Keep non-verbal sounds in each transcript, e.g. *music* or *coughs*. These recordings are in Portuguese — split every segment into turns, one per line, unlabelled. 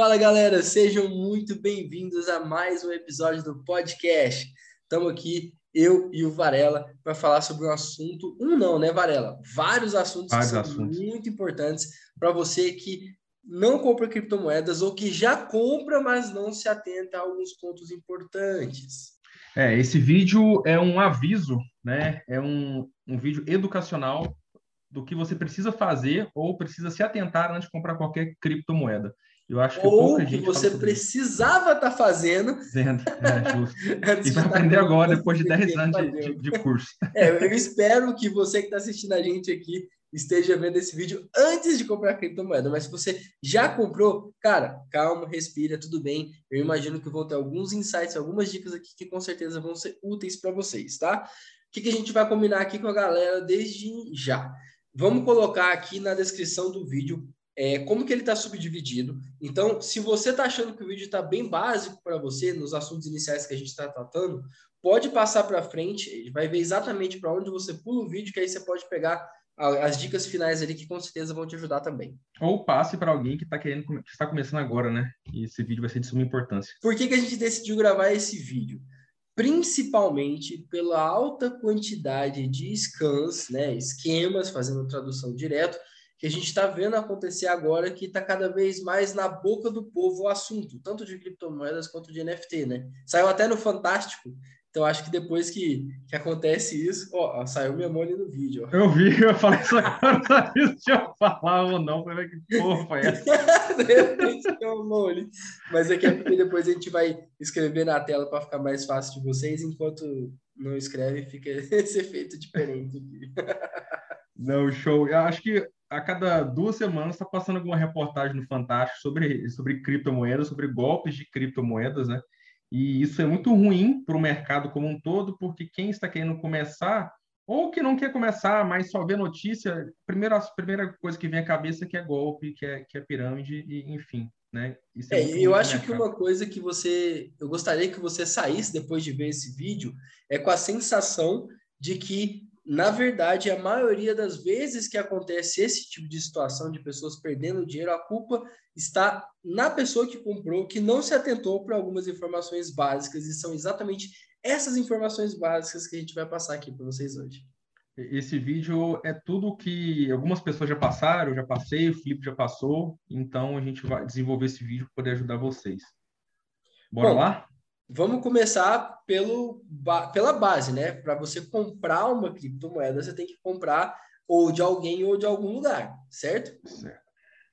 Fala galera, sejam muito bem-vindos a mais um episódio do podcast. Estamos aqui, eu e o Varela, para falar sobre um assunto, um não, né, Varela? Vários assuntos
Vários
que são
assuntos.
muito importantes para você que não compra criptomoedas ou que já compra, mas não se atenta a alguns pontos importantes.
É, esse vídeo é um aviso, né? É um, um vídeo educacional do que você precisa fazer ou precisa se atentar antes de comprar qualquer criptomoeda. Eu acho que
Ou
pouca
que você precisava estar fazendo
Dizendo, é, justo. *laughs* E vai aprender agora, depois de
você
10
tem que
anos de- de curso. *laughs*
É, eu espero que você que está assistindo a gente aqui esteja vendo esse vídeo antes de comprar criptomoeda. Mas se você já comprou, cara, calma, respira, tudo bem. Eu imagino que vão ter alguns insights, algumas dicas aqui que com certeza vão ser úteis para vocês, tá? O que, que a gente vai combinar aqui com a galera desde já? Vamos colocar aqui na descrição do vídeo é, como que ele está subdividido. Então, se você está achando que o vídeo está bem básico para você, nos assuntos iniciais que a gente está tratando, pode passar para frente, ele vai ver exatamente para onde você pula o vídeo, que aí você pode pegar as dicas finais ali, que com certeza vão te ajudar também.
Ou passe para alguém que está querendo, que está começando agora, né? E esse vídeo vai ser de suma importância.
Por que, que a gente decidiu gravar esse vídeo? Principalmente pela alta quantidade de scans, né, esquemas, fazendo tradução direto, que a gente está vendo acontecer agora, que está cada vez mais na boca do povo o assunto, tanto de criptomoedas quanto de NFT, né? Saiu até no Fantástico, então acho que depois que, que acontece isso, ó, saiu minha mão ali no vídeo, ó.
Eu vi, eu falei isso agora, não sabia se eu falava ou não. Falei, que porra foi essa? *laughs*
Mas aqui é porque depois a gente vai escrever na tela para ficar mais fácil de vocês, enquanto não escreve, fica *laughs* esse efeito diferente aqui.
Não, show. Eu acho que a cada duas semanas está passando alguma reportagem no Fantástico sobre, sobre criptomoedas, sobre golpes de criptomoedas, né? E isso é muito ruim para o mercado como um todo, porque quem está querendo começar, ou que não quer começar, mas só vê notícia, primeiro, a primeira coisa que vem à cabeça é que é golpe, que é, que é pirâmide, e, enfim, né? Isso
É,
ruim
eu acho que uma coisa que você. Eu gostaria que você saísse depois de ver esse vídeo é com a sensação de que, na verdade, a maioria das vezes que acontece esse tipo de situação de pessoas perdendo dinheiro, a culpa está na pessoa que comprou, que não se atentou para algumas informações básicas, e são exatamente essas informações básicas que a gente vai passar aqui para vocês hoje.
Esse vídeo é tudo que algumas pessoas já passaram, eu já passei, o Felipe já passou, então a gente vai desenvolver esse vídeo para poder ajudar vocês. Bora
Bom,
lá?
Vamos começar pelo, pela base, né? Para você comprar uma criptomoeda, você tem que comprar ou de alguém ou de algum lugar, certo?
Certo.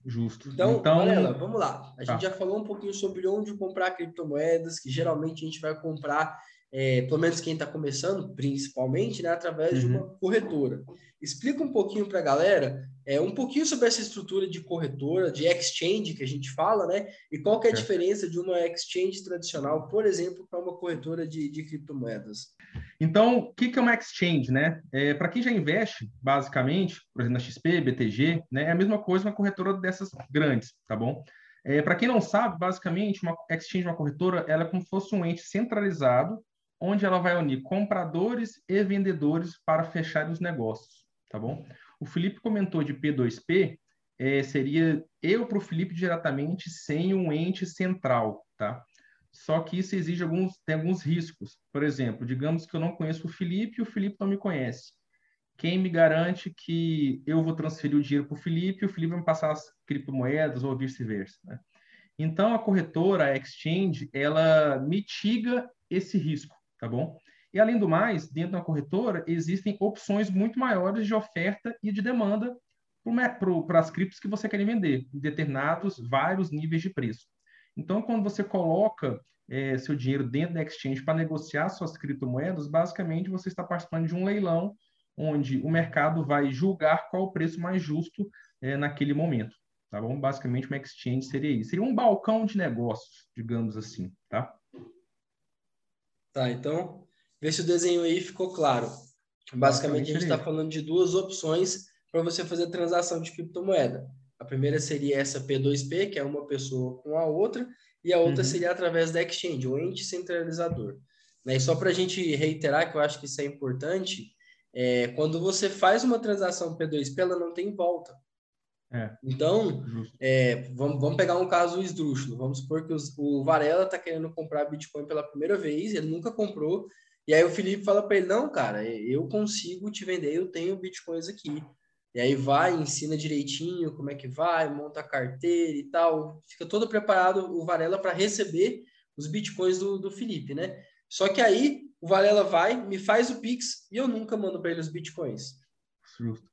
Justo.
Então,
Então,
Varela, vamos lá. A
Tá.
gente já falou um pouquinho sobre onde comprar criptomoedas, que geralmente a gente vai comprar, é, pelo menos quem está começando, principalmente, né, através de
Uhum.
uma corretora. Explica um pouquinho para a galera, é, um pouquinho sobre essa estrutura de corretora, de exchange que a gente fala, né? E qual que é a
Certo.
diferença de uma exchange tradicional, por exemplo, para uma corretora de, de criptomoedas?
então, o que que é uma exchange, né? É, para quem já investe, basicamente, por exemplo, na XP, BTG, né, é a mesma coisa uma corretora dessas grandes, tá bom? É, para quem não sabe, basicamente, uma exchange, uma corretora, ela é como se fosse um ente centralizado, onde ela vai unir compradores e vendedores para fechar os negócios, tá bom? O Felipe comentou de P2P, é, seria eu para o Felipe diretamente sem um ente central, tá? Só que isso exige alguns, tem alguns riscos. Por exemplo, digamos que eu não conheço o Felipe e o Felipe não me conhece. Quem me garante que eu vou transferir o dinheiro para o Felipe e o Felipe vai me passar as criptomoedas ou vice-versa, né? Então, a corretora, a exchange, ela mitiga esse risco, tá bom? E, além do mais, dentro da corretora, existem opções muito maiores de oferta e de demanda para as criptos que você quer vender, em determinados, vários níveis de preço. Então, quando você coloca eh, seu dinheiro dentro da exchange para negociar suas criptomoedas, basicamente você está participando de um leilão onde o mercado vai julgar qual o preço mais justo eh, naquele momento, tá bom? Basicamente, uma exchange seria isso. Seria um balcão de negócios, digamos assim, tá?
Tá, então, vê se o desenho aí ficou claro. Basicamente, a gente está falando de duas opções para você fazer transação de criptomoeda. A primeira seria essa P2P, que é uma pessoa com a outra, e a outra
Uhum.
seria através da exchange, o ente centralizador. Né? E só para a gente reiterar, que eu acho que isso é importante, é, quando você faz uma transação P2P, ela não tem volta. É. Então, é, vamos, vamos pegar um caso esdrúxulo. Vamos supor que os, o Varela está querendo comprar Bitcoin pela primeira vez, ele nunca comprou, e aí o Felipe fala para ele: Não, cara, eu consigo te vender, eu tenho Bitcoins aqui. E aí vai, ensina direitinho como é que vai, monta a carteira e tal, fica todo preparado o Varela para receber os Bitcoins do, do Felipe, né? Só que aí o Varela vai, me faz o Pix e eu nunca mando para ele os Bitcoins. Justo.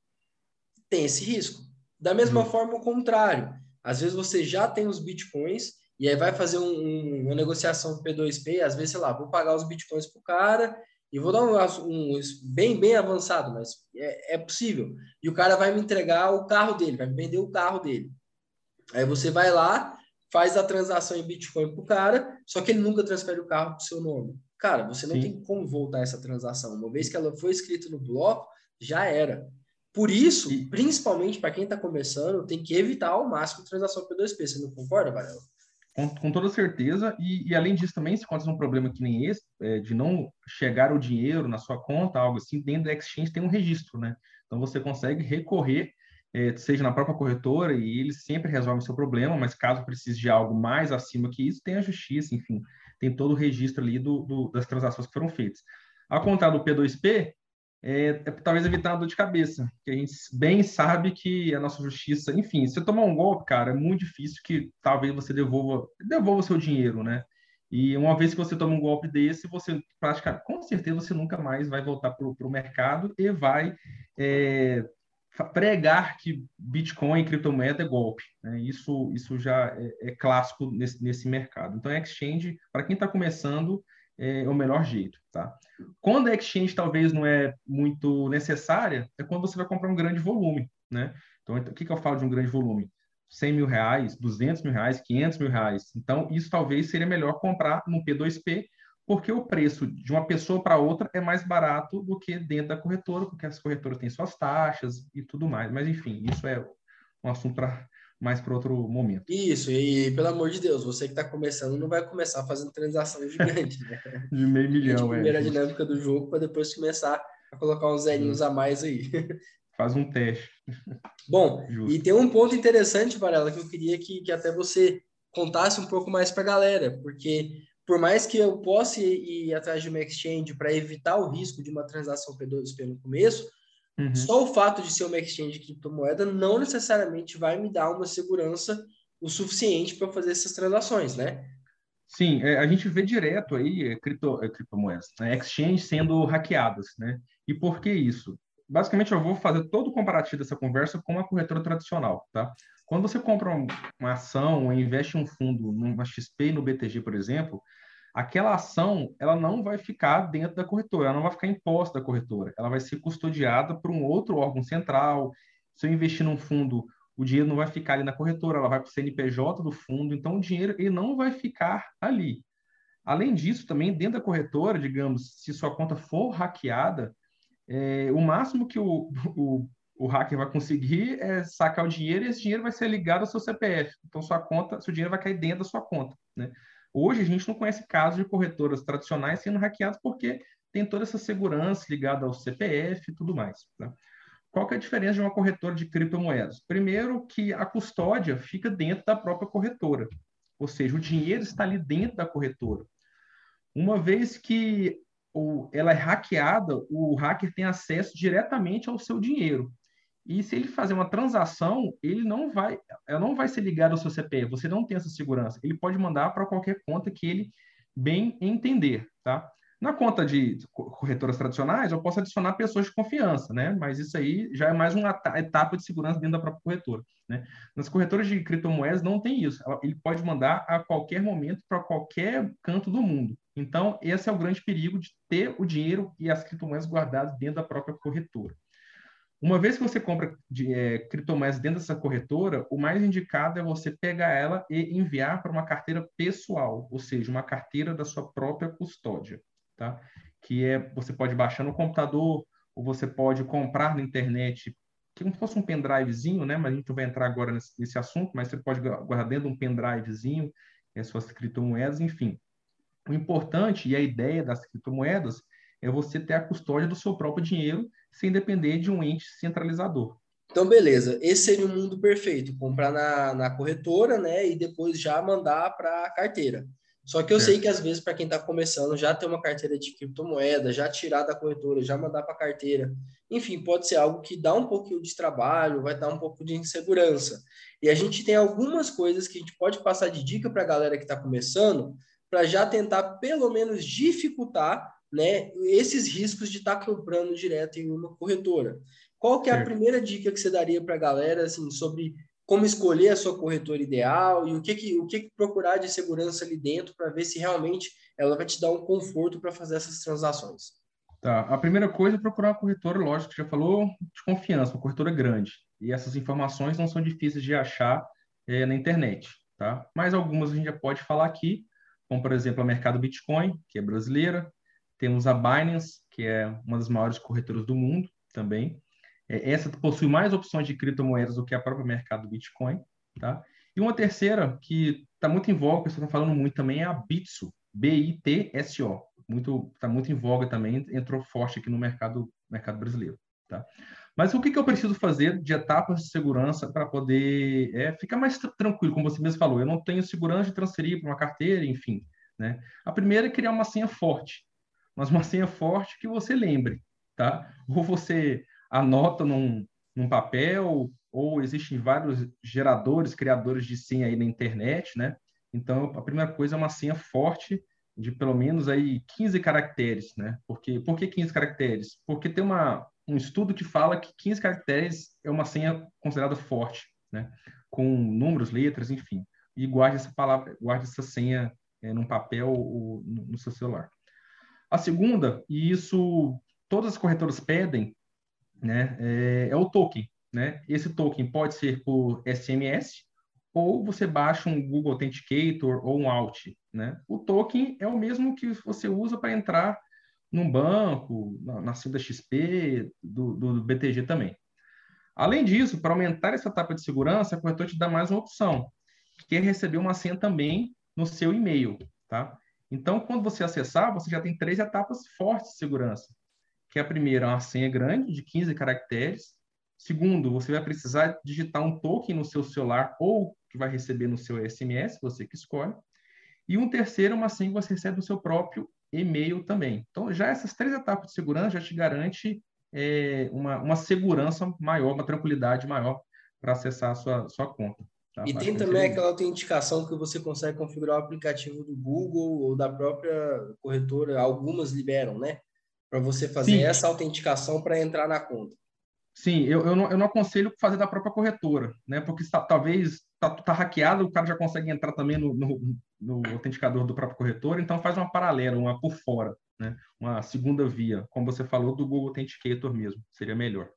Tem esse risco. Da mesma forma, o contrário. Às vezes você já tem os bitcoins e aí vai fazer um, um, uma negociação P2P, às vezes, sei lá, vou pagar os bitcoins para o cara e vou dar um, um, bem, bem avançado, mas é, é possível. E o cara vai me entregar o carro dele, vai me vender o carro dele. Aí você vai lá, faz a transação em Bitcoin para o cara, só que ele nunca transfere o carro para o seu nome. Cara, você não Sim. tem como voltar essa transação. Uma vez que ela foi escrita no bloco, já era. Por isso, e... principalmente para quem está começando, tem que evitar ao máximo transação P2P. Você não concorda, Varela?
Com, com, toda certeza, e, e, além disso também, se acontecer um problema que nem esse, é, de não chegar o dinheiro na sua conta, algo assim, dentro da Exchange tem um registro, né? Então você consegue recorrer, é, seja na própria corretora, e eles sempre resolvem o seu problema, mas caso precise de algo mais acima que isso, tem a justiça, enfim, tem todo o registro ali do, do das transações que foram feitas. Ao contrário do P2P, é, é, talvez evitar a dor de cabeça, que a gente bem sabe que a nossa justiça, enfim, se você tomar um golpe, cara, é muito difícil que talvez você devolva, devolva seu dinheiro, né? E uma vez que você toma um golpe desse, você praticamente, com certeza, você nunca mais vai voltar para o mercado e vai é, pregar que Bitcoin criptomoeda é golpe. Né? Isso, isso já é, é clássico nesse, nesse mercado. Então, exchange, para quem está começando, é o melhor jeito, tá? Quando a exchange talvez não é muito necessária, é quando você vai comprar um grande volume, né? Então, o que, que eu falo de um grande volume? 100 mil reais, 200 mil reais, 500 mil reais. Então, isso talvez seria melhor comprar no P2P, porque o preço de uma pessoa para outra é mais barato do que dentro da corretora, porque as corretoras têm suas taxas e tudo mais. Mas, enfim, isso é um assunto para mais para outro momento.
Isso, e pelo amor de Deus, você que está começando não vai começar fazendo transação gigante, né? *laughs*
de meio milhão,
é. Primeira dinâmica do jogo para depois começar a colocar uns zerinhos a mais aí. *laughs*
Faz um teste.
Bom, Justo. e tem um ponto interessante, Varela, que eu queria que, que até você contasse um pouco mais para a galera, porque por mais que eu possa ir, atrás de uma exchange para evitar o risco de uma transação P2P no começo, Uhum. Só o fato de ser uma exchange de criptomoeda não necessariamente vai me dar uma segurança o suficiente para fazer essas transações, né?
Sim, é, a gente vê direto aí é, cripto, é, criptomoedas, né? exchange sendo hackeadas, né? E por que isso? Basicamente, eu vou fazer todo o comparativo dessa conversa com a corretora tradicional, tá? Quando você compra uma ação ou investe em um fundo numa XP e no BTG, por exemplo, aquela ação ela não vai ficar dentro da corretora, ela não vai ficar imposta da corretora, ela vai ser custodiada por um outro órgão central. Se eu investir num fundo, o dinheiro não vai ficar ali na corretora, ela vai para o CNPJ do fundo, então o dinheiro ele não vai ficar ali. Além disso, também dentro da corretora, digamos, se sua conta for hackeada, é, o máximo que o, *laughs* o, o hacker vai conseguir é sacar o dinheiro e esse dinheiro vai ser ligado ao seu CPF. Então, sua conta, seu dinheiro vai cair dentro da sua conta. Né? Hoje a gente não conhece casos de corretoras tradicionais sendo hackeadas porque tem toda essa segurança ligada ao CPF e tudo mais. Tá? Qual que é a diferença de uma corretora de criptomoedas? Primeiro, que a custódia fica dentro da própria corretora, ou seja, o dinheiro está ali dentro da corretora. Uma vez que ela é hackeada, o hacker tem acesso diretamente ao seu dinheiro. E se ele fazer uma transação, ele não vai, ela não vai ser ligada ao seu CPF, você não tem essa segurança. Ele pode mandar para qualquer conta que ele bem entender, tá? Na conta de corretoras tradicionais, eu posso adicionar pessoas de confiança, né? Mas isso aí já é mais uma etapa de segurança dentro da própria corretora, né? Nas corretoras de criptomoedas não tem isso. Ele pode mandar a qualquer momento para qualquer canto do mundo. Então, esse é o grande perigo de ter o dinheiro e as criptomoedas guardadas dentro da própria corretora. Uma vez que você compra de, é, criptomoedas dentro dessa corretora, o mais indicado é você pegar ela e enviar para uma carteira pessoal, ou seja, uma carteira da sua própria custódia, tá? Que é você pode baixar no computador ou você pode comprar na internet, que como se fosse um pendrivezinho, né? Mas a gente não vai entrar agora nesse, nesse assunto, mas você pode guardar dentro de um pendrivezinho as suas criptomoedas, enfim. O importante e a ideia das criptomoedas é você ter a custódia do seu próprio dinheiro sem depender de um ente centralizador.
Então, beleza, esse seria o mundo perfeito, comprar na, na corretora, né, e depois já mandar para a carteira. Só que eu é. sei que às vezes, para quem está começando, já ter uma carteira de criptomoeda, já tirar da corretora, já mandar para a carteira, enfim, pode ser algo que dá um pouquinho de trabalho, vai dar um pouco de insegurança. E a gente tem algumas coisas que a gente pode passar de dica para a galera que está começando, para já tentar pelo menos dificultar né, esses riscos de estar tá comprando direto em uma corretora. Qual que é a primeira dica que você daria para a galera assim, sobre como escolher a sua corretora ideal e o que, que, o que, que procurar de segurança ali dentro para ver se realmente ela vai te dar um conforto para fazer essas transações.
Tá. A primeira coisa é procurar uma corretora, lógico, que já falou, de confiança, uma corretora grande. E essas informações não são difíceis de achar é, na internet, tá? Mas algumas a gente já pode falar aqui, como, por exemplo, a Mercado Bitcoin, que é brasileira. Temos a Binance, que é uma das maiores corretoras do mundo também. É, essa possui mais opções de criptomoedas do que a própria mercado Bitcoin, tá? E uma terceira que está muito em voga, você está falando muito também, é a Bitso, B-I-T-S-O. Muito, está muito em voga também, entrou forte aqui no mercado, mercado brasileiro, tá? Mas o que, que eu preciso fazer de etapas de segurança para poder é, ficar mais tranquilo, como você mesmo falou? Eu não tenho segurança de transferir para uma carteira, enfim. Né? A primeira é criar uma senha forte, mas uma senha forte que você lembre, tá? Ou você anota num, num papel, ou existem vários geradores, criadores de senha aí na internet, né? Então, a primeira coisa é uma senha forte de pelo menos aí 15 caracteres, né? Porque, por que 15 caracteres? Porque tem uma, um estudo que fala que 15 caracteres é uma senha considerada forte, né? Com números, letras, enfim. E guarde essa palavra, guarde essa senha é, num papel ou no, no seu celular. A segunda, e isso todas as corretoras pedem, né, é, é o token. Né? Esse token pode ser por SMS ou você baixa um Google Authenticator ou um Alt. Né? O token é o mesmo que você usa para entrar num banco, na, na da XP, do, do, BTG também. Além disso, para aumentar essa etapa de segurança, a corretora te dá mais uma opção, que é receber uma senha também no seu e-mail. Tá? Então, quando você acessar, você já tem três etapas fortes de segurança que a primeira é uma senha grande, de 15 caracteres. Segundo, você vai precisar digitar um token no seu celular ou que vai receber no seu SMS, você que escolhe. E um terceiro, uma senha que você recebe no seu próprio e-mail também. Então, já essas três etapas de segurança já te garante é, uma, uma segurança maior, uma tranquilidade maior para acessar a sua, sua conta.
Tá? E tem também aquela autenticação que você consegue configurar o aplicativo do Google ou da própria corretora, algumas liberam, né? para você fazer Sim. essa autenticação para entrar na conta.
Sim, eu, eu, não, eu não aconselho fazer da própria corretora, né? Porque tá, talvez tá, tá hackeado, o cara já consegue entrar também no, no, no autenticador do próprio corretor, então faz uma paralela, uma por fora, né? Uma segunda via, como você falou, do Google Authenticator mesmo, seria melhor.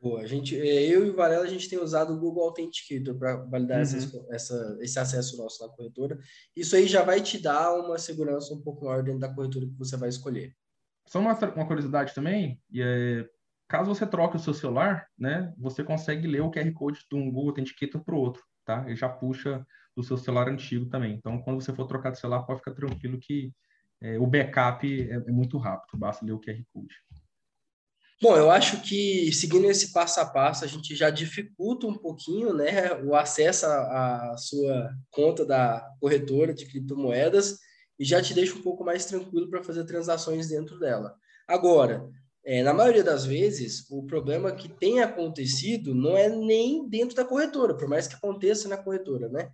Boa, a gente, é, eu e o Varela, a gente tem usado o Google Authenticator para validar uhum. essas, essa, esse acesso nosso na corretora. Isso aí já vai te dar uma segurança um pouco maior dentro da corretora que você vai escolher.
Só uma, uma curiosidade também, e é, caso você troque o seu celular, né, você consegue ler o QR Code de um Google Authenticator para o outro, tá? Ele já puxa do seu celular antigo também. Então, quando você for trocar de celular, pode ficar tranquilo que é, o backup é, é, muito rápido, basta ler o QR Code.
Bom, eu acho que seguindo esse passo a passo, a gente já dificulta um pouquinho né, o acesso à sua conta da corretora de criptomoedas e já te deixa um pouco mais tranquilo para fazer transações dentro dela. Agora, é, na maioria das vezes, o problema que tem acontecido não é nem dentro da corretora, por mais que aconteça na corretora, né?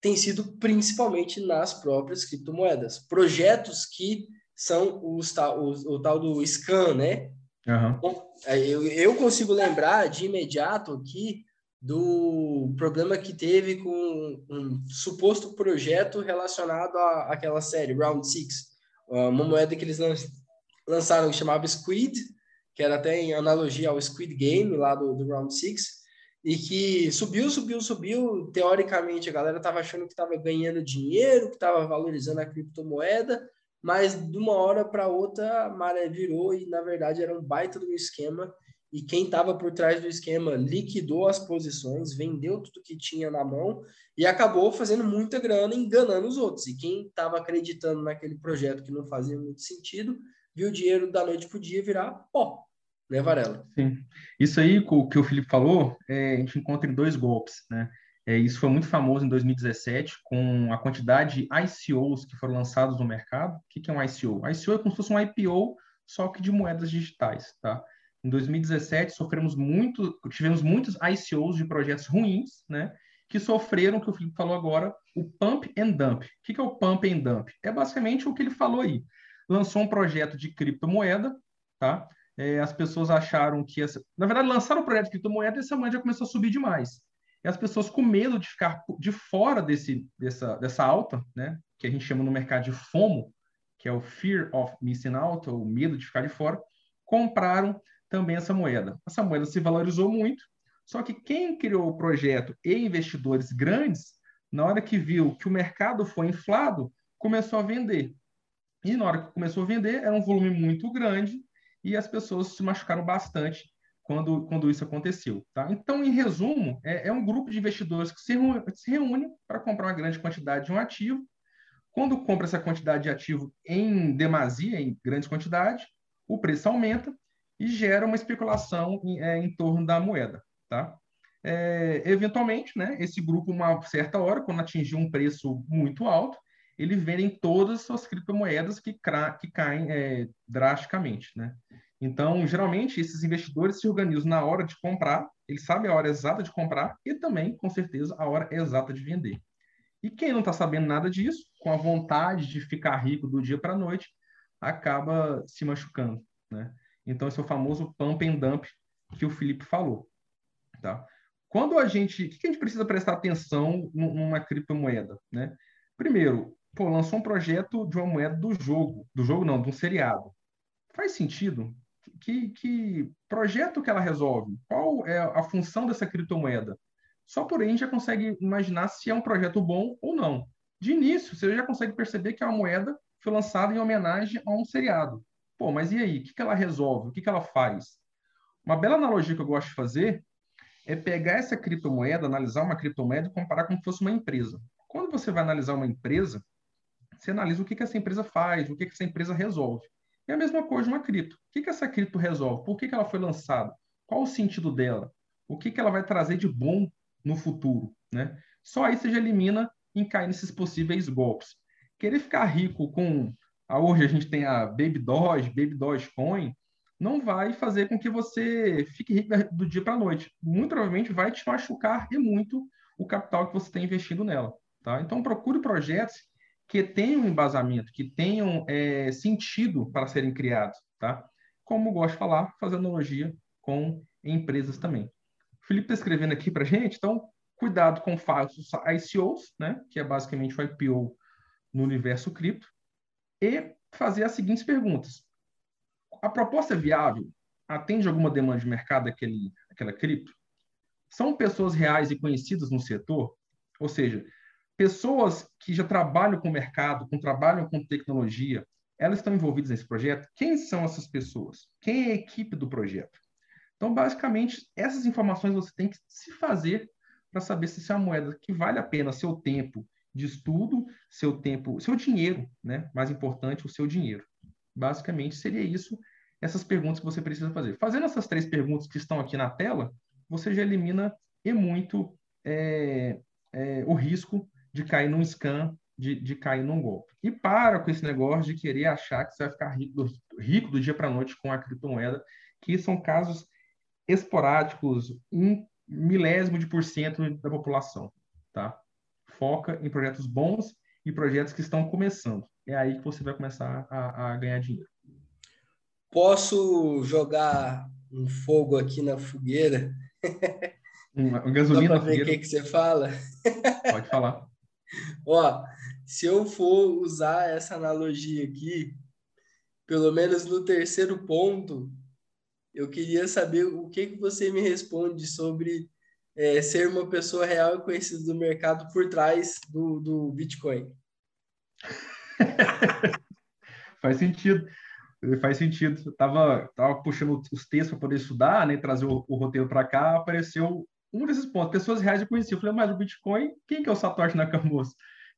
Tem sido principalmente nas próprias criptomoedas. Projetos que são os, os, o tal do scan, né? Uhum. Eu, eu consigo lembrar de imediato aqui do problema que teve com um suposto projeto relacionado à, àquela série Round Six, uma moeda que eles lançaram que chamava Squid, que era até em analogia ao Squid Game lá do, do Round Six, e que subiu, subiu, subiu. Teoricamente, a galera estava achando que estava ganhando dinheiro, que estava valorizando a criptomoeda, mas de uma hora para outra a maré virou e, na verdade, era um baita do esquema e quem estava por trás do esquema liquidou as posições, vendeu tudo que tinha na mão e acabou fazendo muita grana enganando os outros. E quem estava acreditando naquele projeto que não fazia muito sentido, viu o dinheiro da noite para o dia virar pó. né, Varela?
Sim. Isso aí que o Felipe falou, é, a gente encontra em dois golpes, né? É, isso foi muito famoso em 2017, com a quantidade de ICOs que foram lançados no mercado. O que, é um ICO? ICO é como se fosse um IPO, só que de moedas digitais, tá? Em 2017, sofremos muito, tivemos muitos ICOs de projetos ruins, né? Que sofreram, que o Felipe falou agora, o pump and dump. O que é o pump and dump? É basicamente o que ele falou aí. Lançou um projeto de criptomoeda, tá? É, as pessoas acharam que essa... Na verdade, lançaram o projeto de criptomoeda e essa moeda já começou a subir demais. E as pessoas com medo de ficar de fora desse, dessa, dessa alta, né? Que a gente chama no mercado de FOMO, que é o Fear of Missing Out, ou medo de ficar de fora, compraram também essa moeda. Essa moeda se valorizou muito, só que quem criou o projeto e investidores grandes, na hora que viu que o mercado foi inflado, começou a vender. E na hora que começou a vender, era um volume muito grande e as pessoas se machucaram bastante quando, quando isso aconteceu. Tá? Então, em resumo, é, é um grupo de investidores que se, reúne para comprar uma grande quantidade de um ativo. Quando compra essa quantidade de ativo em demasia, em grande quantidade, o preço aumenta e gera uma especulação em, é, em torno da moeda. Tá? É, eventualmente, né, esse grupo, uma certa hora, quando atingiu um preço muito alto, ele vende todas as suas criptomoedas que, que caem é, drasticamente. Né? Então, geralmente, esses investidores se organizam na hora de comprar, eles sabem a hora exata de comprar e também, com certeza, a hora exata de vender. E quem não está sabendo nada disso, com a vontade de ficar rico do dia para a noite, acaba se machucando. Né? Então, esse é o famoso pump and dump que o Felipe falou. Tá? Quando a gente. O que a gente precisa prestar atenção numa criptomoeda? Né? Primeiro, pô, lançou um projeto de uma moeda do jogo. Do jogo não, de um seriado. Faz sentido? Que, que projeto que ela resolve? Qual é a função dessa criptomoeda? Só por aí a gente já consegue imaginar se é um projeto bom ou não. De início, você já consegue perceber que é uma moeda foi lançada em homenagem a um seriado. Pô, mas e aí? O que, ela resolve? O que, que ela faz? Uma bela analogia que eu gosto de fazer é pegar essa criptomoeda, analisar uma criptomoeda e comparar como se fosse uma empresa. Quando você vai analisar uma empresa, você analisa o que, que essa empresa faz, o que, que essa empresa resolve. É a mesma coisa de uma cripto. O que, que essa cripto resolve? Por que, que ela foi lançada? Qual o sentido dela? O que, que ela vai trazer de bom no futuro? Né? Só aí você já elimina em cair nesses possíveis golpes. Querer ficar rico com ah, hoje a gente tem a Baby Doge, Baby Doge Coin, não vai fazer com que você fique rico do dia para a noite. Muito provavelmente vai te machucar e muito o capital que você tem investido nela. Tá? Então, procure projetos que tenham embasamento, que tenham é, sentido para serem criados. Tá? Como gosto de falar, fazer analogia com empresas também. O Felipe está escrevendo aqui para gente, então, cuidado com falsos ICOs, né? que é basicamente o IPO no universo cripto e fazer as seguintes perguntas. A proposta é viável? Atende alguma demanda de mercado daquele, daquela cripto? São pessoas reais e conhecidas no setor? Ou seja, pessoas que já trabalham com o mercado, que trabalham com tecnologia, elas estão envolvidas nesse projeto? Quem são essas pessoas? Quem é a equipe do projeto? Então, basicamente, essas informações você tem que se fazer para saber se isso é uma moeda que vale a pena seu tempo de estudo, seu tempo, seu dinheiro, né? Mais importante, o seu dinheiro. Basicamente seria isso, essas perguntas que você precisa fazer. Fazendo essas três perguntas que estão aqui na tela, você já elimina e muito é, é, o risco de cair num scam, de, de cair num golpe. E para com esse negócio de querer achar que você vai ficar rico do, rico do dia para a noite com a criptomoeda, que são casos esporádicos, um milésimo de por cento da população, tá? foca em projetos bons e projetos que estão começando. É aí que você vai começar a, a ganhar dinheiro.
Posso jogar um fogo aqui na fogueira?
Um, um gasolina
na fogueira. O que, que você fala?
Pode falar.
Ó, se eu for usar essa analogia aqui, pelo menos no terceiro ponto, eu queria saber o que, que você me responde sobre é, ser uma pessoa real e conhecida do mercado por trás do, do Bitcoin. *laughs*
faz sentido. Faz sentido. Eu tava, tava puxando os textos para poder estudar, né, trazer o, o roteiro para cá, apareceu um desses pontos. Pessoas reais eu conheci. Eu falei, mas o Bitcoin, quem que é o Satoshi Nakamoto?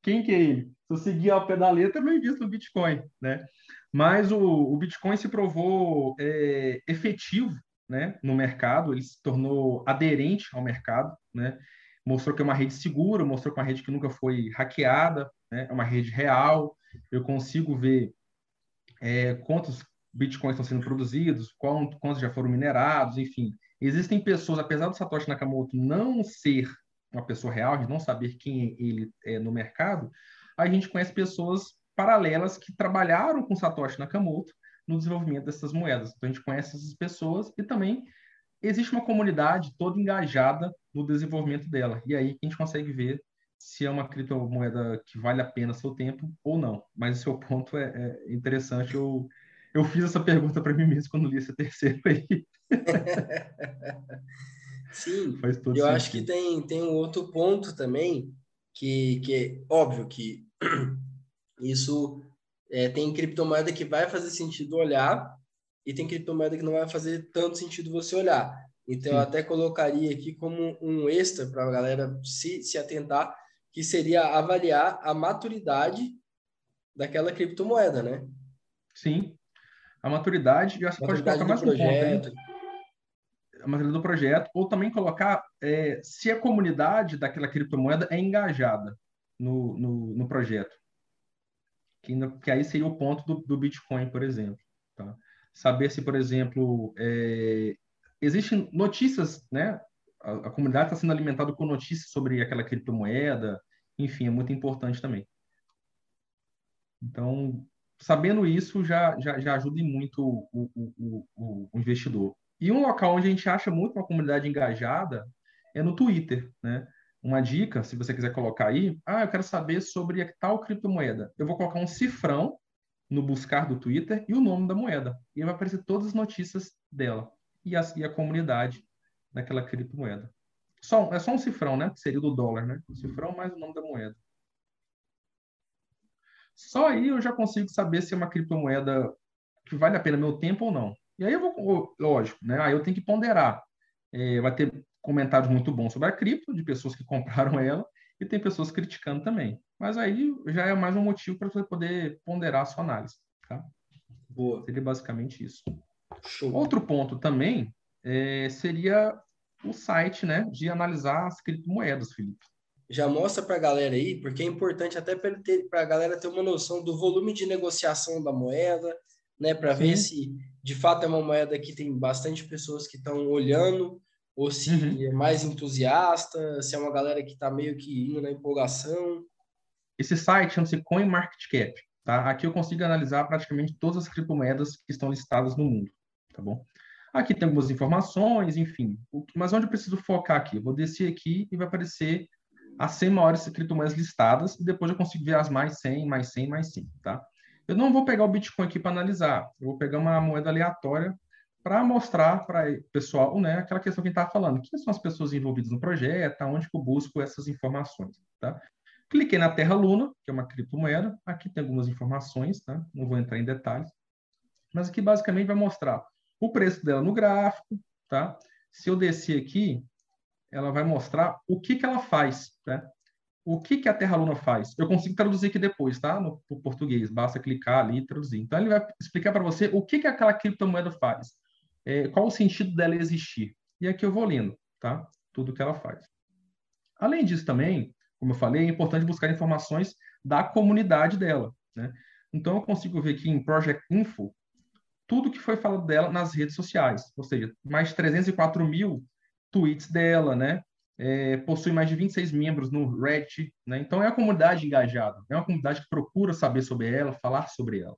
quem que é ele? Se eu seguir ao pé da letra, eu não invisto no Bitcoin, né? Mas o, o Bitcoin se provou é, efetivo né, no mercado, ele se tornou aderente ao mercado, né? mostrou que é uma rede segura, mostrou que é uma rede que nunca foi hackeada, né? é uma rede real, eu consigo ver é, quantos bitcoins estão sendo produzidos, quantos, já foram minerados, enfim. Existem pessoas, apesar do Satoshi Nakamoto não ser uma pessoa real, de não saber quem ele é no mercado, a gente conhece pessoas paralelas que trabalharam com Satoshi Nakamoto no desenvolvimento dessas moedas. Então a gente conhece essas pessoas e também existe uma comunidade toda engajada no desenvolvimento dela. E aí a gente consegue ver se é uma criptomoeda que vale a pena seu tempo ou não. Mas o seu ponto é, é interessante. Eu, eu fiz essa pergunta para mim mesmo quando li esse terceiro aí. *laughs*
Sim, eu sentido. acho que tem, tem um outro ponto também, que, que é óbvio que *clears throat* isso é, tem criptomoeda que vai fazer sentido olhar e tem criptomoeda que não vai fazer tanto sentido você olhar. Então, Sim. eu até colocaria aqui como um extra para a galera se, se atentar, que seria avaliar a maturidade daquela criptomoeda, né?
Sim. A maturidade, e você pode colocar mais projeto. um ponto, a maturidade do projeto, ou também colocar é, se a comunidade daquela criptomoeda é engajada no, no, no projeto. Que, que, aí seria o ponto do, do Bitcoin, por exemplo. Tá? Saber se, por exemplo, é, existem notícias, né? A, a comunidade está sendo alimentada com notícias sobre aquela criptomoeda, enfim, é muito importante também. Então, sabendo isso já, já, já ajuda muito o, o, o, o, investidor. E um local onde a gente acha muito uma comunidade engajada é no Twitter, né? Uma dica, se você quiser colocar aí, ah, eu quero saber sobre tal criptomoeda. Eu vou colocar um cifrão no buscar do Twitter e o nome da moeda. E vai aparecer todas as notícias dela e a, e a comunidade daquela criptomoeda. Só, é só um cifrão, né? Que seria do dólar, né? O cifrão mais o nome da moeda. Só aí eu já consigo saber se é uma criptomoeda que vale a pena meu tempo ou não. E aí eu vou, lógico, né? Aí eu tenho que ponderar. É, vai ter comentários muito bons sobre a cripto, de pessoas que *laughs* compraram ela, e tem pessoas criticando também. Mas aí já é mais um motivo para você poder ponderar a sua análise. Tá? Boa. Seria basicamente isso. Show. Outro ponto também é, seria o site né, de analisar as criptomoedas, Felipe.
Já mostra para a galera aí, porque é importante até para a galera ter uma noção do volume de negociação da moeda, né, para ver se de fato é uma moeda que tem bastante pessoas que estão olhando, ou se uhum. é mais entusiasta, se é uma galera que está meio que indo na empolgação.
Esse site chama-se CoinMarketCap. Tá? Aqui eu consigo analisar praticamente todas as criptomoedas que estão listadas no mundo tá bom? Aqui tem algumas informações, enfim. Mas onde eu preciso focar aqui? Eu vou descer aqui e vai aparecer as 100 maiores criptomoedas listadas e depois eu consigo ver as mais 100, mais 100, mais 100, tá? Eu não vou pegar o Bitcoin aqui para analisar. Eu vou pegar uma moeda aleatória para mostrar para o pessoal, né, aquela questão que a gente estava falando. Quem são as pessoas envolvidas no projeto? Onde que eu busco essas informações, tá? Cliquei na Terra Luna, que é uma criptomoeda. Aqui tem algumas informações, tá? Não vou entrar em detalhes. Mas aqui basicamente vai mostrar o preço dela no gráfico, tá? Se eu descer aqui, ela vai mostrar o que, que ela faz, né? O que, que a Terra Luna faz? Eu consigo traduzir aqui depois, tá? No, português, basta clicar ali e traduzir. Então, ele vai explicar para você o que, que aquela criptomoeda faz, é, qual o sentido dela existir. E aqui eu vou lendo, tá? Tudo que ela faz. Além disso também, como eu falei, é importante buscar informações da comunidade dela, né? Então, eu consigo ver aqui em Project Info, tudo que foi falado dela nas redes sociais, ou seja, mais de 304 mil tweets dela, né? É, possui mais de 26 membros no Reddit, né? Então é uma comunidade engajada, é uma comunidade que procura saber sobre ela, falar sobre ela,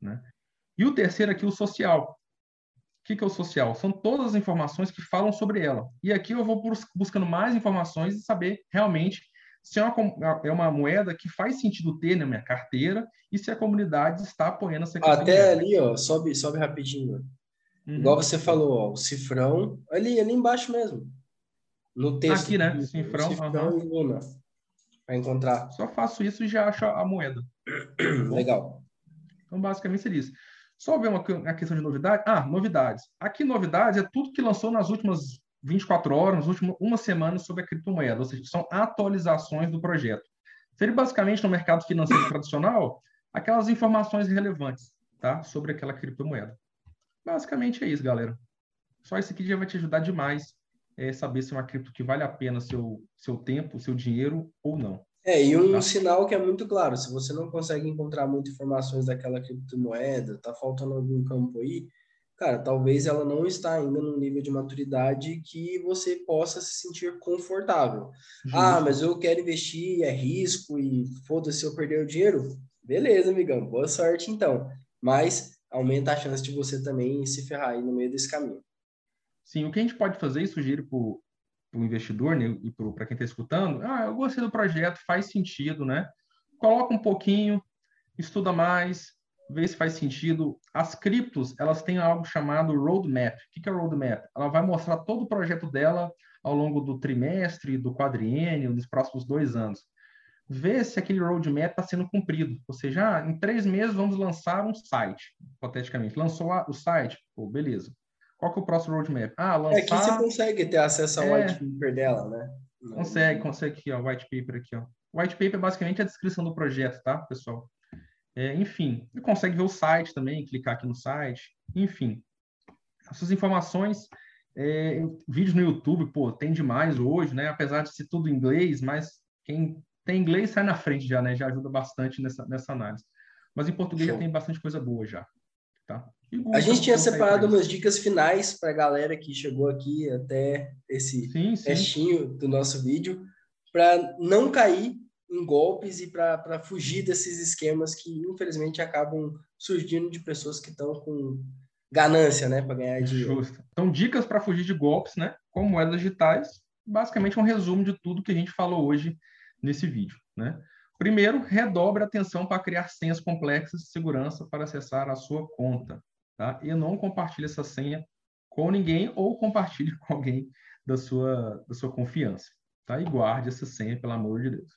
né? E o terceiro aqui, o social. O que, que é o social? São todas as informações que falam sobre ela. E aqui eu vou bus buscando mais informações e saber realmente se é uma, é uma moeda que faz sentido ter na minha carteira e se a comunidade está apoiando essa
Até ali, ó, sobe, sobe rapidinho. Uhum. Igual você falou, ó, o cifrão, ali, ali embaixo mesmo. No texto.
Aqui, né? Cifrão, cifrão uhum.
e Luna. Para encontrar.
Só faço isso e já acho a moeda.
Legal.
Então, basicamente seria isso. Só ver uma, uma questão de novidade. Ah, novidades. Aqui, novidades é tudo que lançou nas últimas 24 horas, nas últimas uma semana sobre a criptomoeda, ou seja, são atualizações do projeto. Seria basicamente no mercado financeiro *coughs* tradicional aquelas informações relevantes, tá? Sobre aquela criptomoeda. Basicamente é isso, galera. Só isso aqui já vai te ajudar demais é, saber se é uma cripto que vale a pena seu seu tempo, seu dinheiro ou não.
É, e um tá? sinal que é muito claro, se você não consegue encontrar muitas informações daquela criptomoeda, tá faltando algum campo aí, cara, talvez ela não está ainda no nível de maturidade que você possa se sentir confortável. Justo. Ah, mas eu quero investir, é risco e foda-se eu perder o dinheiro. Beleza, amigão, boa sorte então. Mas aumenta a chance de você também se ferrar aí no meio desse caminho.
Sim, o que a gente pode fazer e sugerir para o investidor né, e para quem está escutando, ah, eu gostei do projeto, faz sentido, né? Coloca um pouquinho, estuda mais, vê se faz sentido. As criptos, elas têm algo chamado roadmap. O que é roadmap? Ela vai mostrar todo o projeto dela ao longo do trimestre, do quadriênio, nos próximos dois anos. Vê se aquele roadmap está sendo cumprido. Ou seja, ah, em três meses vamos lançar um site, hipoteticamente. Lançou o site? Pô, beleza. Qual que é o próximo roadmap?
Ah, lançar... É que você consegue ter acesso ao é... white paper dela, né?
Consegue, consegue aqui, ó, white paper aqui, ó. White paper é basicamente a descrição do projeto, tá, pessoal? É, enfim, você consegue ver o site também, clicar aqui no site, enfim. Essas informações, é, vídeos no YouTube, pô, tem demais hoje, né? Apesar de ser tudo em inglês, mas quem tem inglês sai na frente já, né? Já ajuda bastante nessa, nessa análise. Mas em português Show. já tem bastante coisa boa já, tá?
A gente tinha separado umas dicas finais para a galera que chegou aqui até esse sim, sim. restinho do nosso vídeo, para não cair em golpes e para fugir desses esquemas que, infelizmente, acabam surgindo de pessoas que estão com ganância, né, para ganhar dinheiro.
Justo. Então, dicas para fugir de golpes, né, com moedas digitais, basicamente um resumo de tudo que a gente falou hoje nesse vídeo, né? Primeiro, redobre a atenção para criar senhas complexas de segurança para acessar a sua conta, tá? E não compartilhe essa senha com ninguém ou compartilhe *laughs* com alguém da sua, da sua confiança, tá? E guarde essa senha, pelo amor de Deus.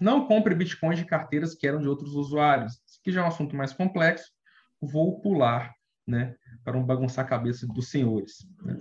Não compre bitcoins de carteiras que eram de outros usuários. Aqui já é um assunto mais complexo. Vou pular, né, para não bagunçar a cabeça dos senhores. Né?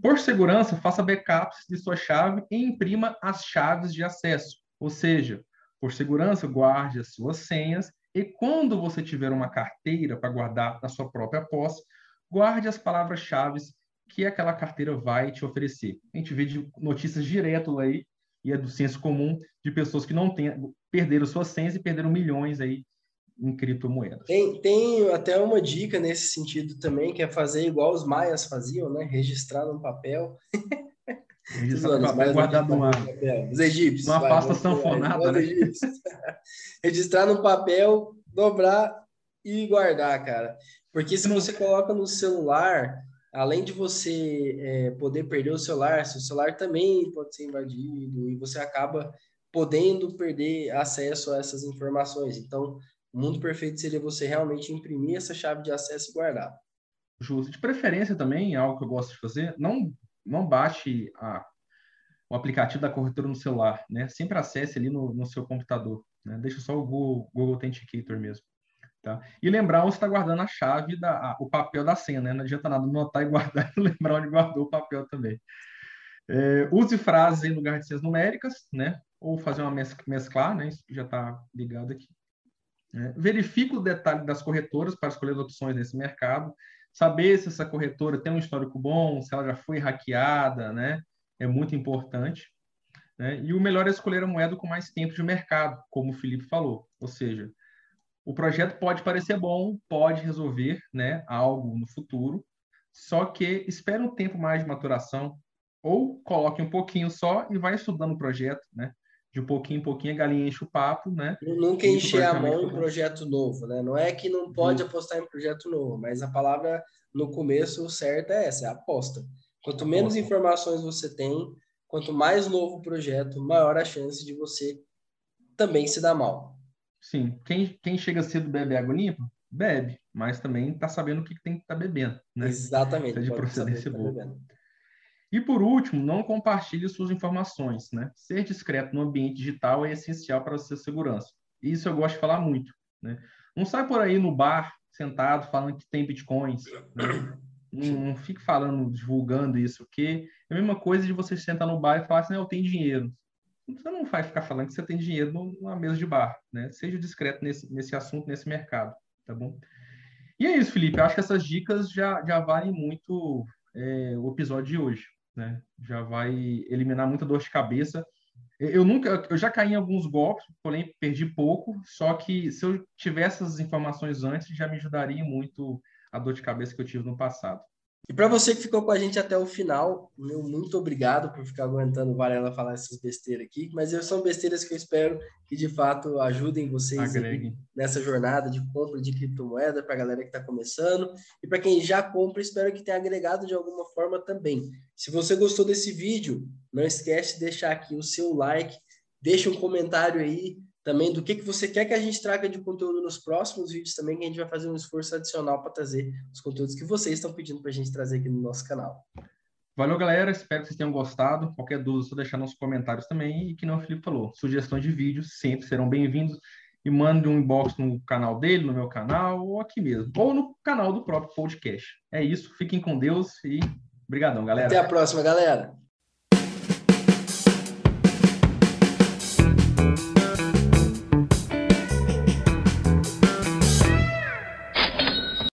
Por segurança, faça backups de sua chave e imprima as chaves de acesso. Ou seja, por segurança, guarde as suas senhas e quando você tiver uma carteira para guardar na sua própria posse, guarde as palavras-chave que aquela carteira vai te oferecer. A gente vê de notícias direto aí e é do senso comum de pessoas que não têm, perderam suas senhas e perderam milhões aí em criptomoedas.
Tem, tem até uma dica nesse sentido também, que é fazer igual os maias faziam, né? Registrar num papel. *laughs*
Registrar no papel guardado.
Os egípcios.
Uma pasta sanfonada, né? *laughs*
Registrar no papel, dobrar e guardar, cara. Porque se você coloca no celular, além de você é, poder perder o celular, seu celular também pode ser invadido e você acaba podendo perder acesso a essas informações. Então, o mundo perfeito seria você realmente imprimir essa chave de acesso e guardar.
Justo. De preferência também, algo que eu gosto de fazer, não, não baixe a, o aplicativo da corretora no celular, né? Sempre acesse ali no, no seu computador. Né? Deixa só o Google, Google Authenticator mesmo. Tá? E lembrar onde está guardando a chave, da, a, o papel da senha, né? Não adianta nada notar e guardar e *laughs* lembrar onde guardou o papel também. É, use frases em lugar de senhas numéricas, né? Ou fazer uma mesclar, né? Isso já está ligado aqui. É, verifique o detalhe das corretoras para escolher opções nesse mercado. Saber se essa corretora tem um histórico bom, se ela já foi hackeada, né? É muito importante. Né? E o melhor é escolher a moeda com mais tempo de mercado, como o Felipe falou. Ou seja, o projeto pode parecer bom, pode resolver né, algo no futuro, só que espere um tempo mais de maturação, ou coloque um pouquinho só e vai estudando o projeto, né? De pouquinho em pouquinho a galinha enche o papo, né?
Nunca encher a mão em projeto novo, né? Não é que não pode apostar em projeto novo, mas a palavra no começo certa é essa, é aposta. Quanto menos informações você tem, quanto mais novo o projeto, maior a chance de você também se dar mal.
Sim, quem, quem chega cedo bebe água limpa, bebe, mas também está sabendo o que tem que estar tá bebendo, né?
Exatamente.
É de procedência tá boa. E por último, não compartilhe suas informações, né? Ser discreto no ambiente digital é essencial para a sua segurança. Isso eu gosto de falar muito, né? Não sai por aí no bar, sentado, falando que tem bitcoins, né? Não, não fique falando, divulgando isso, porque é a mesma coisa de você sentar no bar e falar assim, eu tenho dinheiro. você não vai ficar falando que você tem dinheiro numa mesa de bar, né? Seja discreto nesse, nesse assunto, nesse mercado, tá bom? E é isso, Felipe. Eu acho que essas dicas já, já valem muito é, o episódio de hoje, né? Já vai eliminar muita dor de cabeça. Eu nunca, eu já caí em alguns golpes, porém perdi pouco. Só que se eu tivesse essas informações antes, já me ajudaria muito a dor de cabeça que eu tive no passado.
E para você que ficou com a gente até o final, meu muito obrigado por ficar aguentando o Varela falar essas besteiras aqui, mas são besteiras que eu espero que de fato ajudem vocês nessa jornada de compra de criptomoeda para a galera que está começando e para quem já compra, espero que tenha agregado de alguma forma também. Se você gostou desse vídeo, não esquece de deixar aqui o seu like, deixa um comentário aí também do que, que você quer que a gente traga de conteúdo nos próximos vídeos também, que a gente vai fazer um esforço adicional para trazer os conteúdos que vocês estão pedindo para a gente trazer aqui no nosso canal.
Valeu, galera. Espero que vocês tenham gostado. Qualquer dúvida, só deixar nos comentários também. E que não o Felipe falou, sugestões de vídeos sempre serão bem-vindos. E mande um inbox no canal dele, no meu canal, ou aqui mesmo. Ou no canal do próprio podcast. É isso. Fiquem com Deus e brigadão, galera.
Até a próxima, galera.